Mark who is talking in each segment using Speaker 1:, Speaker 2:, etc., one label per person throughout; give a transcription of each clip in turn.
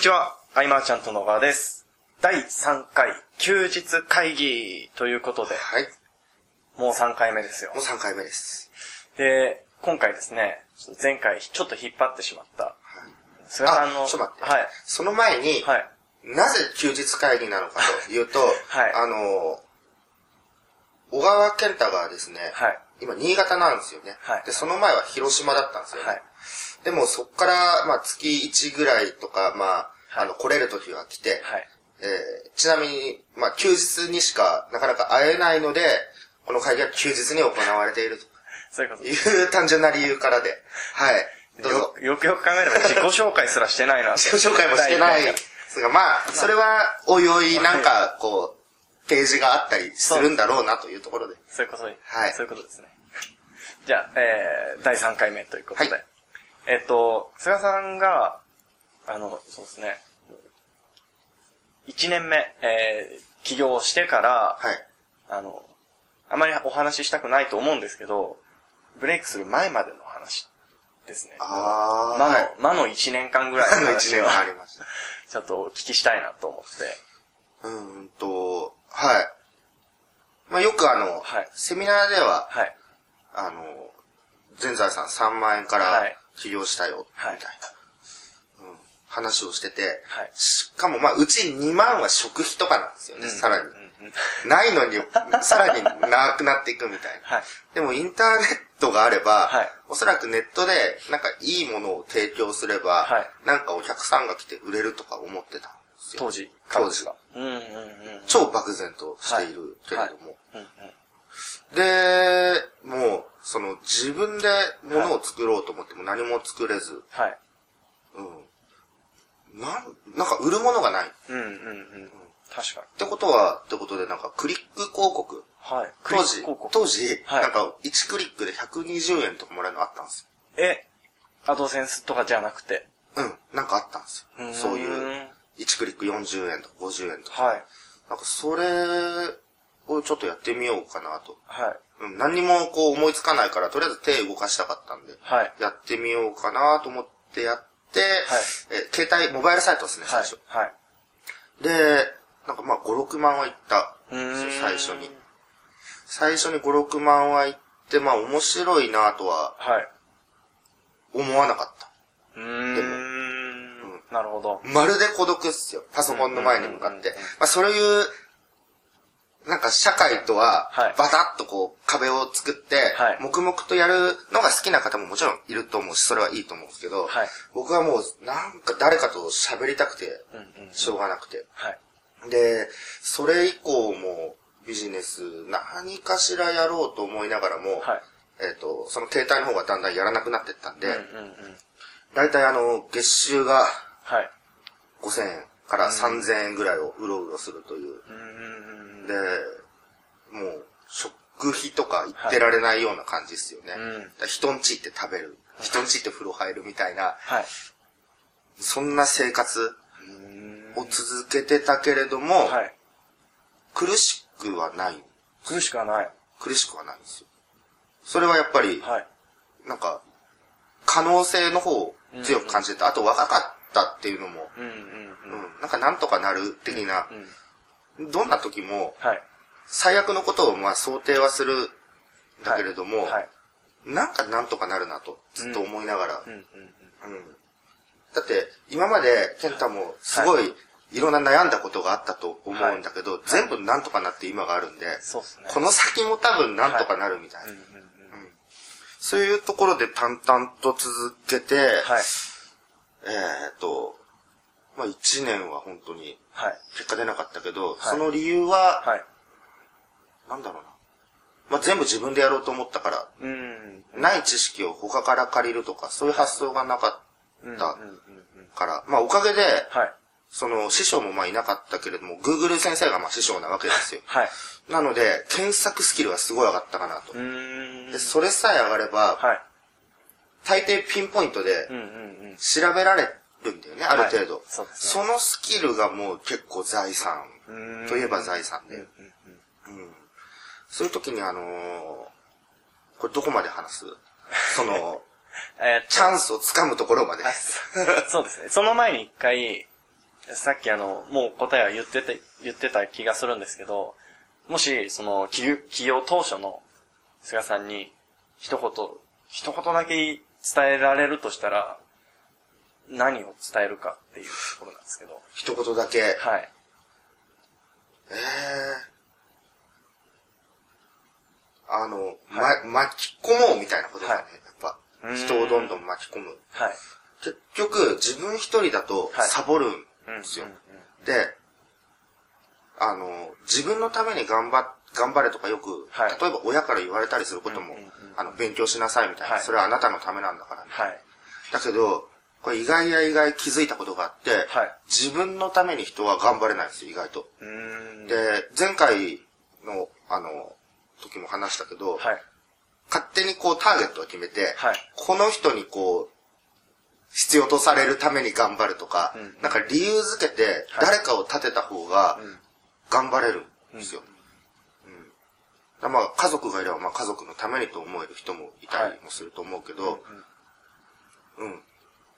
Speaker 1: にちは、アイマーちゃんと野川です。第3回休日会議ということで、
Speaker 2: はい。
Speaker 1: もう3回目ですよ
Speaker 2: もう。3回目です。
Speaker 1: で、今回ですね、前回ちょっと引っ張ってしまった、菅さんの、
Speaker 2: あ、ちょっと待って。
Speaker 1: はい。
Speaker 2: その前に、
Speaker 1: はい。
Speaker 2: なぜ休日会議なのかというと、
Speaker 1: はい
Speaker 2: あの、小川健太がですね、
Speaker 1: はい。
Speaker 2: 今新潟なんですよね、
Speaker 1: はい
Speaker 2: で、その前は広島だったんですよね。
Speaker 1: はい。
Speaker 2: でもそっから、まあ月1ぐらいとか、まあ、
Speaker 1: はい
Speaker 2: あの、来れる時が来て、
Speaker 1: はい。
Speaker 2: えーちなみに、まあ休日にしかなかなか会えないので、この会議は休日に行われている
Speaker 1: そういうこと
Speaker 2: という単純な理由からで、はい。どうぞ
Speaker 1: よ。よくよく考えれば自己紹介すらしてないな。
Speaker 2: 自己紹介もしてない
Speaker 1: 第一
Speaker 2: ですが、まあ、それは、おいおい、なんか、こう、ページがあったりするんだろうなというところで。
Speaker 1: そういうことで、
Speaker 2: はい
Speaker 1: そういうことですね。じゃあ、えー、第3回目ということで。
Speaker 2: はい
Speaker 1: えっと、菅さんが、あの、そうですね、1年目、えー、起業してから、
Speaker 2: はい。
Speaker 1: あの、あまりお話ししたくないと思うんですけど、ブレイクする前までの話ですね。
Speaker 2: あー。
Speaker 1: 魔の、
Speaker 2: はい。
Speaker 1: 魔の1年間ぐらい
Speaker 2: あの
Speaker 1: の話
Speaker 2: 一年
Speaker 1: を
Speaker 2: がありました。
Speaker 1: ちょっとお聞きしたいなと思って。
Speaker 2: うーんと、はい。まあ、よくあの、
Speaker 1: はい
Speaker 2: セミナーでは、
Speaker 1: はい。
Speaker 2: あの、全財産3万円から
Speaker 1: はい
Speaker 2: 起業したよ、みたいな、
Speaker 1: はい
Speaker 2: うん、話をしてて、
Speaker 1: はい
Speaker 2: しかもまあ、うち2万は食費とかなんですよね、さらに。ないのに、さらになくなっていくみたいな。
Speaker 1: はい。
Speaker 2: でもインターネットがあれば、
Speaker 1: はい
Speaker 2: おそらくネットでなんかいいものを提供すれば、
Speaker 1: はい
Speaker 2: なんかお客さんが来て売れるとか思ってたんですよ。
Speaker 1: 当時。
Speaker 2: 当時が。
Speaker 1: うんうんうん。
Speaker 2: 超漠然としているけれども。
Speaker 1: うんうん。
Speaker 2: で、もう、その自分で物を作ろうと思っても何も作れず、
Speaker 1: はい。
Speaker 2: うん。なん、なんか売るものがない。っ
Speaker 1: うんうんうん。確かに。
Speaker 2: てことは、ってことでなんかクリック広告。
Speaker 1: はい。
Speaker 2: 当時
Speaker 1: クリック広、告
Speaker 2: 当時、
Speaker 1: はい
Speaker 2: なんか1クリックで120円とかもらえるのあったんですよ。
Speaker 1: え、アドセンスとかじゃなくて？
Speaker 2: うん、なんかあったんですよ。そういう。
Speaker 1: う。
Speaker 2: 1クリック40円とか50円とか。
Speaker 1: はい。
Speaker 2: なんかそれをちょっとやってみようかなと。
Speaker 1: はい。
Speaker 2: うん、何にもこう思いつかないから、とりあえず手動かしたかったんで、
Speaker 1: はい。
Speaker 2: やってみようかなと思ってやって、え携帯、モバイルサイトですね、最
Speaker 1: はい
Speaker 2: 初。。
Speaker 1: はい。
Speaker 2: で、なんかまあ5、6万はいったんですよ、最初に。最初に5、6万はいって、まあ面白いなとは
Speaker 1: はい。
Speaker 2: 思わなかった。
Speaker 1: うー
Speaker 2: で
Speaker 1: ん。なるほど。
Speaker 2: まるで孤独っすよ。パソコンの前に向かって。まあそういう、なんか社会とは
Speaker 1: はい、
Speaker 2: バタッとこう壁を作って
Speaker 1: はい、
Speaker 2: 黙々とやるのが好きな方ももちろんいると思うし、それはいいと思うんですけど
Speaker 1: はい、
Speaker 2: 僕はもうなんか誰かと喋りたくて。しょうがなくて。
Speaker 1: はい。
Speaker 2: で、それ以降もビジネス何かしらやろうと思いながらも、
Speaker 1: はい。
Speaker 2: えっと、その携帯の方がだんだんやらなくなってったんで、
Speaker 1: うんうんうん。
Speaker 2: だいたいあの、月収が
Speaker 1: はい。
Speaker 2: 5000円から3000円ぐらいをうろうろするという。
Speaker 1: うんうんうん。
Speaker 2: で、もう、食費とか言ってられないような感じですよね。
Speaker 1: うん
Speaker 2: だから人んち行って食べる。人んち行って風呂入るみたいな、
Speaker 1: はい。
Speaker 2: そんな生活を続けてたけれども、
Speaker 1: はい。
Speaker 2: 苦しくはない。
Speaker 1: 苦しくはない。
Speaker 2: 苦しくはないんですよ。それはやっぱり、
Speaker 1: はい。
Speaker 2: なんか、可能性の方を強く感じてた。あと若かったっていうのも、
Speaker 1: うんうん
Speaker 2: う
Speaker 1: うん。
Speaker 2: ん、なんかなんとかなる的な、
Speaker 1: うん。
Speaker 2: どんな時も、
Speaker 1: はい。
Speaker 2: 最悪のことをまあ想定はするんだけれども、
Speaker 1: はい。
Speaker 2: なんかなんとかなるなとずっと思いながら、だって今まで健太もすごいいろんな悩んだことがあったと思うんだけど、全部なんとかなって今があるんで、
Speaker 1: そうっすね。
Speaker 2: この先も多分なんとかなるみたいな。そういうところで淡々と続けて、
Speaker 1: はい。
Speaker 2: えっ、と、まあ一年は本当に
Speaker 1: はい。
Speaker 2: 結果出なかったけど、
Speaker 1: い
Speaker 2: その理由は、
Speaker 1: はい。
Speaker 2: なんだろうな。まあ全部自分でやろうと思ったから、
Speaker 1: うん。
Speaker 2: ない知識を他から借りるとか、そういう発想がなかった。から、まあおかげで、
Speaker 1: はい。
Speaker 2: その師匠もまあいなかったけれども、Google 先生がまあ師匠なわけですよ。
Speaker 1: はい。
Speaker 2: なので、検索スキルはすごい上がったかなと。で、それさえ上がれば、
Speaker 1: はい。
Speaker 2: 大抵ピンポイントで。調べられるんだよね、ある程度。
Speaker 1: はいそ
Speaker 2: そのスキルがもう結構財産といえば財産で。
Speaker 1: うんうん
Speaker 2: うんそういう時にあのーこれどこまで話す？その、
Speaker 1: え
Speaker 2: チャンスをつかむところまで。
Speaker 1: あ そうですね。その前に一回、さっきあの、もう答えは言ってて、言ってた気がするんですけど、もし、その、起業当初の菅さんに、一言、一言だけ伝えられるとしたら、何を伝えるかっていうところなんですけど。
Speaker 2: 一言だけ。
Speaker 1: はい。
Speaker 2: ええあの、
Speaker 1: は
Speaker 2: ま、巻き込もうみたいなことだね。
Speaker 1: はい
Speaker 2: やっぱ人をどんどん巻き込む。
Speaker 1: はい。
Speaker 2: 結局、自分一人だと
Speaker 1: はい
Speaker 2: サボるん
Speaker 1: うん
Speaker 2: ですよ。で、あの、自分のために頑張っ、頑張れとかよく、
Speaker 1: はい
Speaker 2: 例えば親から言われたりすることも、
Speaker 1: うんうんうん
Speaker 2: あの、勉強しなさいみたいな、
Speaker 1: はい
Speaker 2: それはあなたのためなんだから、ね。
Speaker 1: はい。
Speaker 2: だけど、これ意外や意外気づいたことがあって、
Speaker 1: はい。
Speaker 2: 自分のために人は頑張れないんですよ、意外と。で、前回の、あの、時も話したけど、
Speaker 1: はい。
Speaker 2: 勝手にこうターゲットを決めて、
Speaker 1: はい。
Speaker 2: この人にこう、必要とされるために頑張るとか、
Speaker 1: うん。
Speaker 2: なんか理由づけて
Speaker 1: はい。
Speaker 2: 誰かを立てた方が
Speaker 1: うん。
Speaker 2: 頑張れるんですよ。うん。だからまあ家族がいればまあ家族のためにと思える人もいたりもすると思うけど、うん。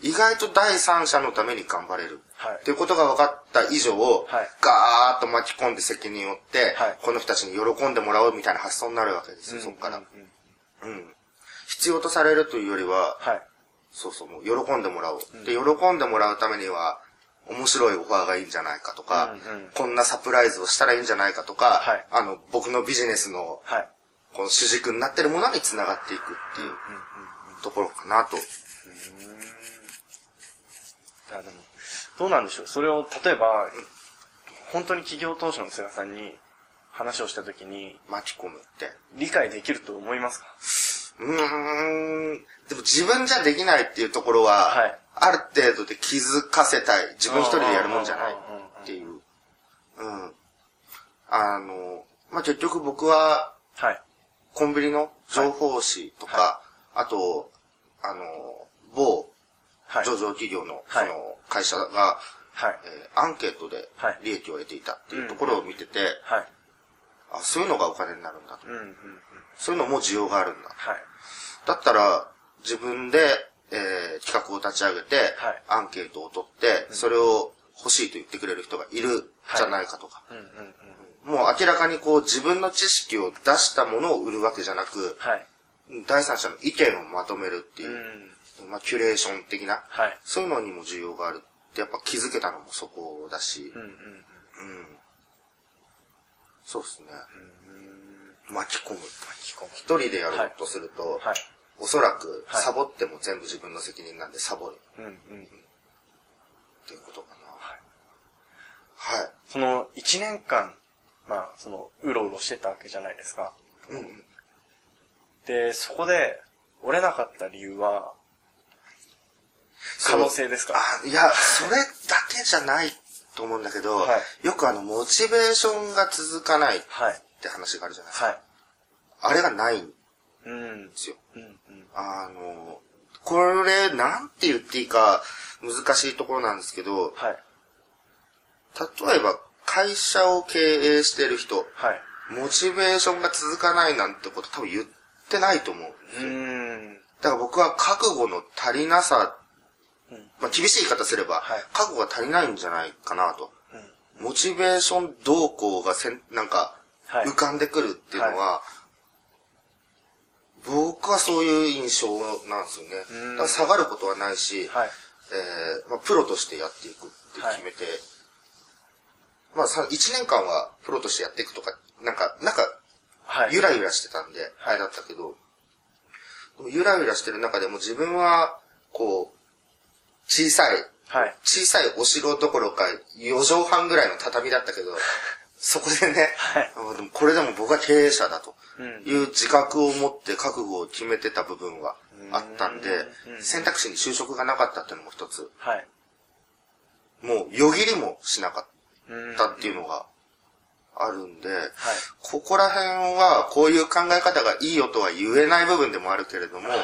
Speaker 2: 意外と第三者のために頑張れる。
Speaker 1: はい
Speaker 2: っていうことが分かった以上、
Speaker 1: はい
Speaker 2: ガーッと巻き込んで責任を負って、
Speaker 1: はい
Speaker 2: この人たちに喜んでもらおうみたいな発想になるわけですよ、そこから。
Speaker 1: うん
Speaker 2: うん。必要とされるというよりは、
Speaker 1: はい。
Speaker 2: そうそう、もう喜んでもらおう。で、喜んでもらうためには、面白いオファーがいいんじゃないかとか、
Speaker 1: うんうん
Speaker 2: こんなサプライズをしたらいいんじゃないかとか、
Speaker 1: はい
Speaker 2: あの、僕のビジネスの、
Speaker 1: はい。
Speaker 2: この主軸になってるものに繋がっていくっていうところかなと。
Speaker 1: いやでも、どうなんでしょう。それを、例えば、本当に企業当初の菅さんに話をしたときに、
Speaker 2: 巻き込むって。
Speaker 1: 理解できると思いますか？
Speaker 2: うーん。でも自分じゃできないっていうところは、
Speaker 1: はい
Speaker 2: ある程度で気づかせたい。自分一人でやるもんじゃないっていう。うん。あの、まあ、結局僕は、
Speaker 1: はい。
Speaker 2: コンビニの情報誌とか、あと、あの、某
Speaker 1: はい。
Speaker 2: 上場企業の、
Speaker 1: はい
Speaker 2: その会社が、
Speaker 1: はい。
Speaker 2: えーアンケートで
Speaker 1: はい
Speaker 2: 利益を得ていたっていうところを見てて、
Speaker 1: はい。
Speaker 2: あ、そういうのがお金になるんだと。
Speaker 1: うんうんうん。
Speaker 2: そういうのも需要があるんだ。
Speaker 1: はい。
Speaker 2: だったら、自分で、えー企画を立ち上げて、
Speaker 1: はい
Speaker 2: アンケートを取って、それを欲しいと言ってくれる人がいるじゃないかとか。
Speaker 1: うんうんうん。
Speaker 2: もう明らかにこう自分の知識を出したものを売るわけじゃなく、
Speaker 1: はい。
Speaker 2: 第三者の意見をまとめるっていうう、
Speaker 1: ん。
Speaker 2: まあ、キュレーション的な、
Speaker 1: はい。
Speaker 2: そういうのにも需要があるってやっぱ気づけたのもそこだし、
Speaker 1: うんうん
Speaker 2: うん。そうですね。巻き込む。
Speaker 1: 巻き込む
Speaker 2: 一人でやろうとすると、
Speaker 1: はい。
Speaker 2: おそらく
Speaker 1: はい
Speaker 2: サボっても全部自分の責任なんでサボる
Speaker 1: うんうん。
Speaker 2: っていうことかな。はい。
Speaker 1: その、一年間、まあ、その、うろうろしてたわけじゃないですか。
Speaker 2: うんうん。
Speaker 1: で、そこで、折れなかった理由は、可能性ですか？
Speaker 2: あ、いや、それだけじゃないと思うんだけど、
Speaker 1: は
Speaker 2: よくあの、モチベーションが続かないっ
Speaker 1: はい。
Speaker 2: て話があるじゃないですか。
Speaker 1: はい。
Speaker 2: あれがないんで
Speaker 1: うん。
Speaker 2: すよ。
Speaker 1: うんうん。
Speaker 2: あの、これ、なんて言っていいか難しいところなんですけど、
Speaker 1: はい。
Speaker 2: 例えば会社を経営してる人、
Speaker 1: はい。
Speaker 2: モチベーションが続かないなんてこと多分言ってないと思うんです
Speaker 1: う
Speaker 2: よ。だから僕は覚悟の足りなさ、
Speaker 1: うん
Speaker 2: まあ厳しい言い方すれば、
Speaker 1: はい
Speaker 2: 覚悟が足りないんじゃないかなと。
Speaker 1: うん。
Speaker 2: モチベーション動向がせん、なんか、
Speaker 1: はい
Speaker 2: 浮かんでくるっていうのは、僕はそういう印象なんですよね。
Speaker 1: うん
Speaker 2: だから下がることはないし、
Speaker 1: はい。
Speaker 2: えーまあ、プロとしてやっていくって決めて、まあさ、1年間はプロとしてやっていくとか、なんか、なんか、
Speaker 1: はい。
Speaker 2: ゆらゆらしてたんで、あれだったけど、ゆらゆらしてる中でも自分は、こう、小さい、
Speaker 1: はい。
Speaker 2: 小さいお城どころか4畳半ぐらいの畳だったけど、そこでね、
Speaker 1: はい
Speaker 2: あでもこれでも僕は経営者だと
Speaker 1: うん
Speaker 2: いう自覚を持って覚悟を決めてた部分はあったんで
Speaker 1: う、ん
Speaker 2: 選択肢に就職がなかったっていうのも一つ、
Speaker 1: はい。
Speaker 2: もうよぎりもしなかっ
Speaker 1: うん
Speaker 2: たっていうのがあるんで、
Speaker 1: はい。
Speaker 2: ここら辺はこういう考え方がいいよとは言えない部分でもあるけれども、
Speaker 1: はい。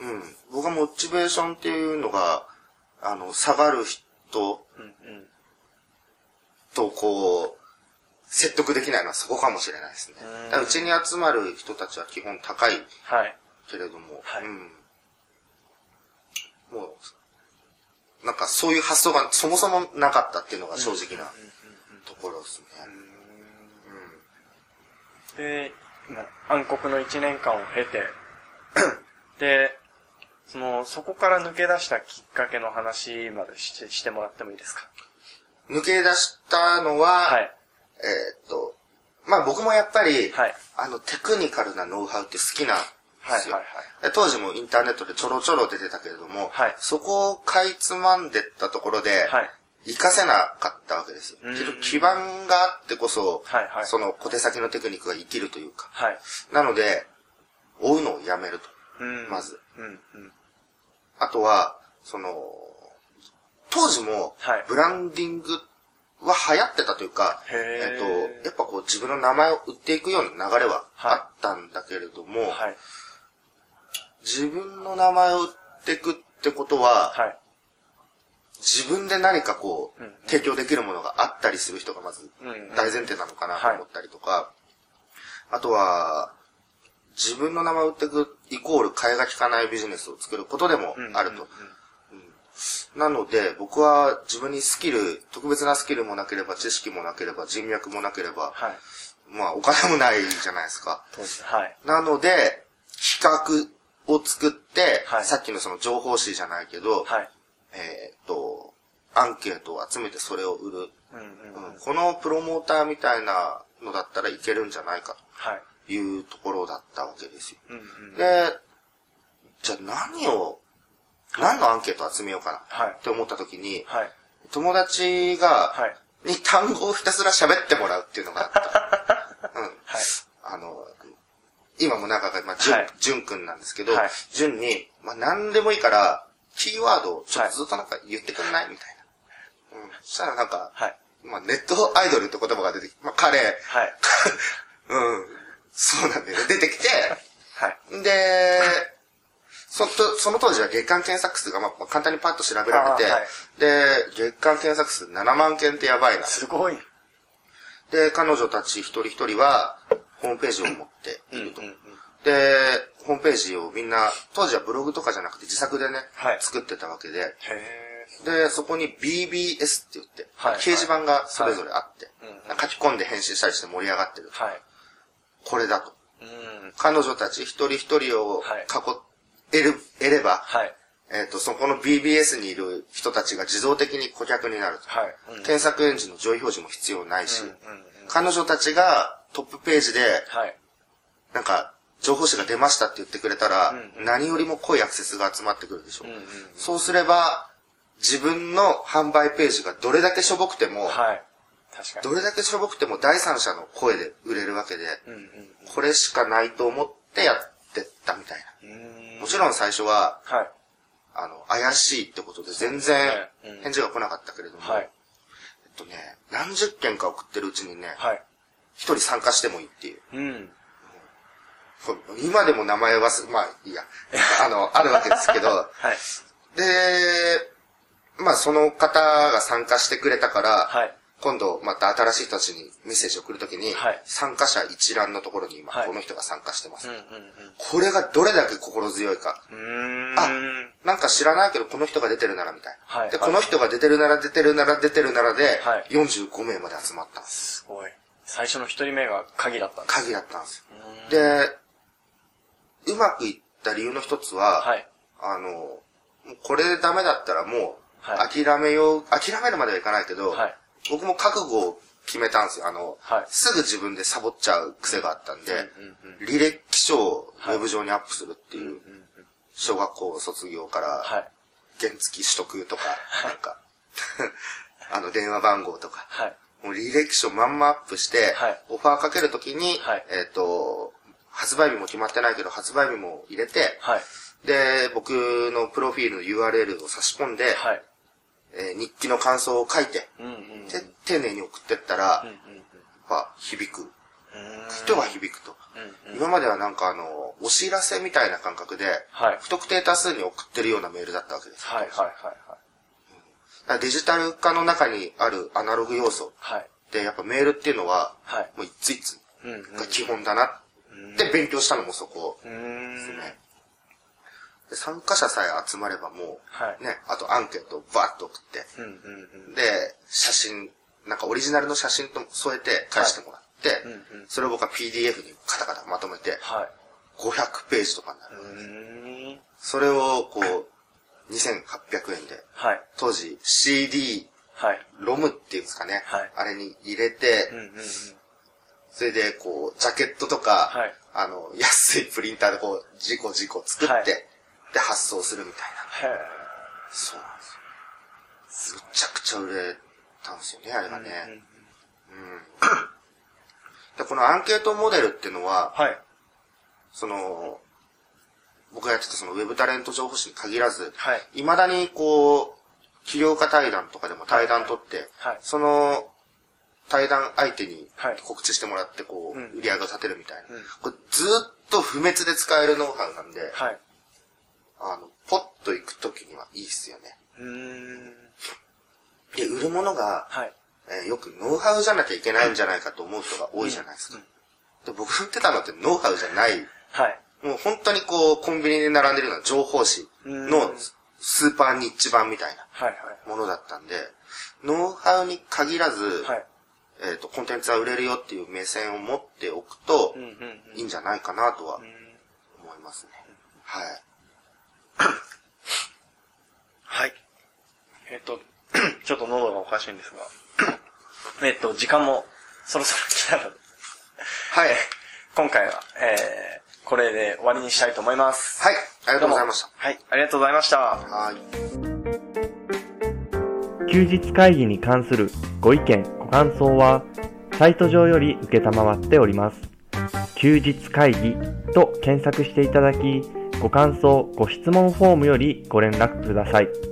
Speaker 2: うん、僕はモチベーションっていうのが、あの、下がる人。とこう、説得できないのはそこかもしれないですね。
Speaker 1: う
Speaker 2: ちに集まる人たちは基本高い
Speaker 1: はい。
Speaker 2: けれども、
Speaker 1: はい
Speaker 2: うん。もう、なんかそういう発想がそもそもなかったっていうのが正直なところですね。
Speaker 1: で、まあ暗黒の一年間を経て、で、その、そこから抜け出したきっかけの話までしてしてもらってもいいですか？
Speaker 2: 抜け出したのは、
Speaker 1: はい。
Speaker 2: えーっと、まあ僕もやっぱり、
Speaker 1: はい
Speaker 2: あのテクニカルなノウハウって好きなんですよ。
Speaker 1: はいはい
Speaker 2: で当時もインターネットでちょろちょろ出てたけれども、
Speaker 1: はい
Speaker 2: そこをかいつまんでったところで、
Speaker 1: はい。
Speaker 2: 活かせなかったわけです基盤があってこそ、
Speaker 1: はいはい
Speaker 2: その小手先のテクニックが生きるというか。
Speaker 1: はい。
Speaker 2: なので、追うのをやめると。
Speaker 1: うん
Speaker 2: まず。
Speaker 1: うん、うん。
Speaker 2: あとは、その、当時も
Speaker 1: はい、
Speaker 2: ブランディングは流行ってたというか、
Speaker 1: へー。
Speaker 2: えっと、やっぱこう自分の名前を売っていくような流れは
Speaker 1: はい。
Speaker 2: あったんだけれども、
Speaker 1: はい。
Speaker 2: 自分の名前を売っていくってことは、
Speaker 1: はい。
Speaker 2: 自分で何かこう、提供できるものがあったりする人がまず大前提なのかなと思ったりとか、あとは、自分の名前を売っていくイコール替えが利かないビジネスを作ることでもあると。なので、僕は自分にスキル、特別なスキルもなければ、知識もなければ、人脈もなければ、
Speaker 1: はい。
Speaker 2: まあお金もないじゃないですか。
Speaker 1: はい。
Speaker 2: なので、企画を作って、
Speaker 1: はい
Speaker 2: さっきのその情報誌じゃないけど、
Speaker 1: はい。
Speaker 2: えーっと、アンケートを集めてそれを売る。このプロモーターみたいなのだったらいけるんじゃないか
Speaker 1: はい。
Speaker 2: というところだったわけですよ。
Speaker 1: うんうん。
Speaker 2: で、じゃあ何を、何のアンケートを集めようかな
Speaker 1: はい
Speaker 2: って思った時に、
Speaker 1: はい。
Speaker 2: 友達が、
Speaker 1: はい。
Speaker 2: に単語をひたすら喋ってもらうっていうのがあった。うん。
Speaker 1: はい。
Speaker 2: あの、今も仲が、まあ、じゅん、
Speaker 1: はい
Speaker 2: じゅんくんなんですけど、
Speaker 1: はい
Speaker 2: じゅんに、まあ、何でもいいから、キーワードをちょっとずっとなんか言ってくんないみたいな。うん。そしたらなんか、
Speaker 1: はい。
Speaker 2: まあ、ネットアイドルって言葉が出てきて、まあ、彼、
Speaker 1: はい。
Speaker 2: うん。そうなんだよね。出てきて、
Speaker 1: はい。
Speaker 2: で、そとその当時は月間検索数が、まあ、簡単にパッと調べられて、
Speaker 1: はい
Speaker 2: で、月間検索数7万件ってやばいな。
Speaker 1: すごい。
Speaker 2: で、彼女たち一人一人は、ホームページを持っていると。
Speaker 1: うんうんうん
Speaker 2: で、ホームページをみんな、当時はブログとかじゃなくて自作でね、
Speaker 1: はい
Speaker 2: 作ってたわけで、
Speaker 1: へ
Speaker 2: で、そこに BBS って言って、
Speaker 1: はい
Speaker 2: 掲示板がそれぞれあって、
Speaker 1: はいうん
Speaker 2: 書き込んで返信したりして盛り上がってる。
Speaker 1: ー。はい。
Speaker 2: これだと。
Speaker 1: うん。
Speaker 2: 彼女たち一人一人を
Speaker 1: はい
Speaker 2: 囲える、得れば、
Speaker 1: はい。
Speaker 2: えっ、と、そこの BBS にいる人たちが自動的に顧客になると。
Speaker 1: はい。うん
Speaker 2: 検索エンジンの上位表示も必要ないし、
Speaker 1: うんうんうん
Speaker 2: 彼女たちがトップページで、
Speaker 1: はい。
Speaker 2: なんか、情報誌が出ましたって言ってくれたら、
Speaker 1: うんうん
Speaker 2: 何よりも濃いアクセスが集まってくるでしょ。
Speaker 1: うんうん
Speaker 2: そうすれば、自分の販売ページがどれだけしょぼくても、
Speaker 1: はい。確かに。
Speaker 2: どれだけしょぼくても第三者の声で売れるわけで、
Speaker 1: うんうん
Speaker 2: これしかないと思ってやってったみたいな。
Speaker 1: うん。
Speaker 2: もちろん最初は、
Speaker 1: はい。
Speaker 2: あの、怪しいってことで全然返事が来なかったけれども、
Speaker 1: はい。
Speaker 2: えっとね、何十件か送ってるうちにね、
Speaker 1: はい。
Speaker 2: 一人参加してもいいっていう。
Speaker 1: うん。
Speaker 2: 今でも名前忘れ、まあいいや、あの、あるわけですけど、
Speaker 1: はい。
Speaker 2: で、まあその方が参加してくれたから、
Speaker 1: はい。
Speaker 2: 今度また新しい人たちにメッセージを送るときに、
Speaker 1: はい
Speaker 2: 参加者一覧のところに今、
Speaker 1: はい
Speaker 2: この人が参加してます、
Speaker 1: うんうん
Speaker 2: これがどれだけ心強いか。
Speaker 1: うん。うーん。
Speaker 2: あなんか知らないけどこの人が出てるならみたいな。で、
Speaker 1: はいはい
Speaker 2: この人が出てるなら出てるなら出てるならで、
Speaker 1: はい
Speaker 2: 45名まで集まったんです。
Speaker 1: すごい。最初の一人目が鍵だったんです。
Speaker 2: 鍵だったんですよ。で、うまくいった理由の一つは、
Speaker 1: はい。
Speaker 2: あの、もうこれでダメだったらもう、
Speaker 1: はい
Speaker 2: 諦めよう、諦めるまではいかないけど、
Speaker 1: はい
Speaker 2: 僕も覚悟を決めたんですよ。あの、
Speaker 1: はい
Speaker 2: すぐ自分でサボっちゃう癖があったんで、
Speaker 1: うんうん
Speaker 2: 履歴書をウ
Speaker 1: はい
Speaker 2: ェブ上にアップするっていう、
Speaker 1: うんうん。
Speaker 2: 小学校卒業から
Speaker 1: はい。
Speaker 2: 原付取得とか、なんか、あの、電話番号とか、
Speaker 1: はい。
Speaker 2: もう履歴書まんまアップして、
Speaker 1: はい
Speaker 2: オファーかけるときに、
Speaker 1: はい
Speaker 2: えっ、と、発売日も決まってないけど、発売日も入れて、
Speaker 1: はい。
Speaker 2: で、僕のプロフィールの URL を差し込んで、
Speaker 1: はい。
Speaker 2: えー日記の感想を書いて、
Speaker 1: うんうん。
Speaker 2: で、丁寧に送ってったら、やっぱ響く。
Speaker 1: うん。
Speaker 2: 人は響くと。今まではなんかあの、お知らせみたいな感覚で、
Speaker 1: はい
Speaker 2: 不特定多数に送ってるようなメールだったわけです。
Speaker 1: はいはいはい
Speaker 2: デジタル化の中にあるアナログ要素
Speaker 1: はい。
Speaker 2: で、やっぱメールっていうのは、
Speaker 1: はい。
Speaker 2: もういついつ。が基本だなって勉強したのもそこ
Speaker 1: うーん。
Speaker 2: ですね。で参加者さえ集まればも
Speaker 1: はい。
Speaker 2: う、ね、あとアンケートをバーッと送って、
Speaker 1: うんうんうん。
Speaker 2: で、写真、なんかオリジナルの写真と添えて返してもらって、
Speaker 1: うんうん。
Speaker 2: それを僕は PDF にカタカタまとめて、
Speaker 1: はい。
Speaker 2: 500ページとかになる。
Speaker 1: ん。
Speaker 2: それをこう、2800円で、
Speaker 1: はい。
Speaker 2: 当時 CD、
Speaker 1: はい。
Speaker 2: ロムっていうんですかね、
Speaker 1: はい
Speaker 2: あれに入れて、
Speaker 1: うんうんうん。
Speaker 2: それでこう、ジャケットとか、
Speaker 1: はい
Speaker 2: あの、安いプリンターでこう、事故事故作って、
Speaker 1: はい
Speaker 2: で、発送するみたいな。
Speaker 1: へ
Speaker 2: そうなんですよ。むちゃくちゃ売れたんですよね、あれがね。
Speaker 1: え。
Speaker 2: うん。で、このアンケートモデルっていうのは、
Speaker 1: はい。
Speaker 2: その、僕がやってたそのウェブタレント情報誌に限らず、
Speaker 1: はい。
Speaker 2: 未だにこう、起業家対談とかでも対談取って、
Speaker 1: はい。
Speaker 2: その、対談相手に
Speaker 1: はい
Speaker 2: 告知してもらって、こう、
Speaker 1: うん
Speaker 2: 売り上げを立てるみたいな。
Speaker 1: うん
Speaker 2: これずっと不滅で使えるノウハウなんで、
Speaker 1: はい。
Speaker 2: あの、ポッと行くときにはいいっすよね。
Speaker 1: うーん。
Speaker 2: で、売るものが、
Speaker 1: はい。
Speaker 2: えーよくノウハウじゃなきゃいけないんじゃないかと思う人が多いじゃないですか。で僕売ってたのってノウハウじゃない、
Speaker 1: はい。
Speaker 2: もう本当にこう、コンビニで並んでるような情報誌の
Speaker 1: うん
Speaker 2: スーパーニッチ版みたいな
Speaker 1: はい。
Speaker 2: ものだったんで、ノウハウに限らず、
Speaker 1: はい。はい。
Speaker 2: えっ、と、コンテンツは売れるよっていう目線を持っておくと。いいんじゃないかなとは
Speaker 1: うん
Speaker 2: 思いますね。はい。
Speaker 1: はい。えっ、と、ちょっと喉がおかしいんですが、えっと、時間もそろそろ来たので、
Speaker 2: はい。
Speaker 1: 今回は、えー、これで終わりにしたいと思います。
Speaker 2: はい。ありがとうございました。
Speaker 1: はい、ありがとうございました。
Speaker 2: はい。
Speaker 3: 休日会議に関するご意見、ご感想は、サイト上より受けたまわっております。休日会議と検索していただき、ご感想、ご質問フォームよりご連絡ください。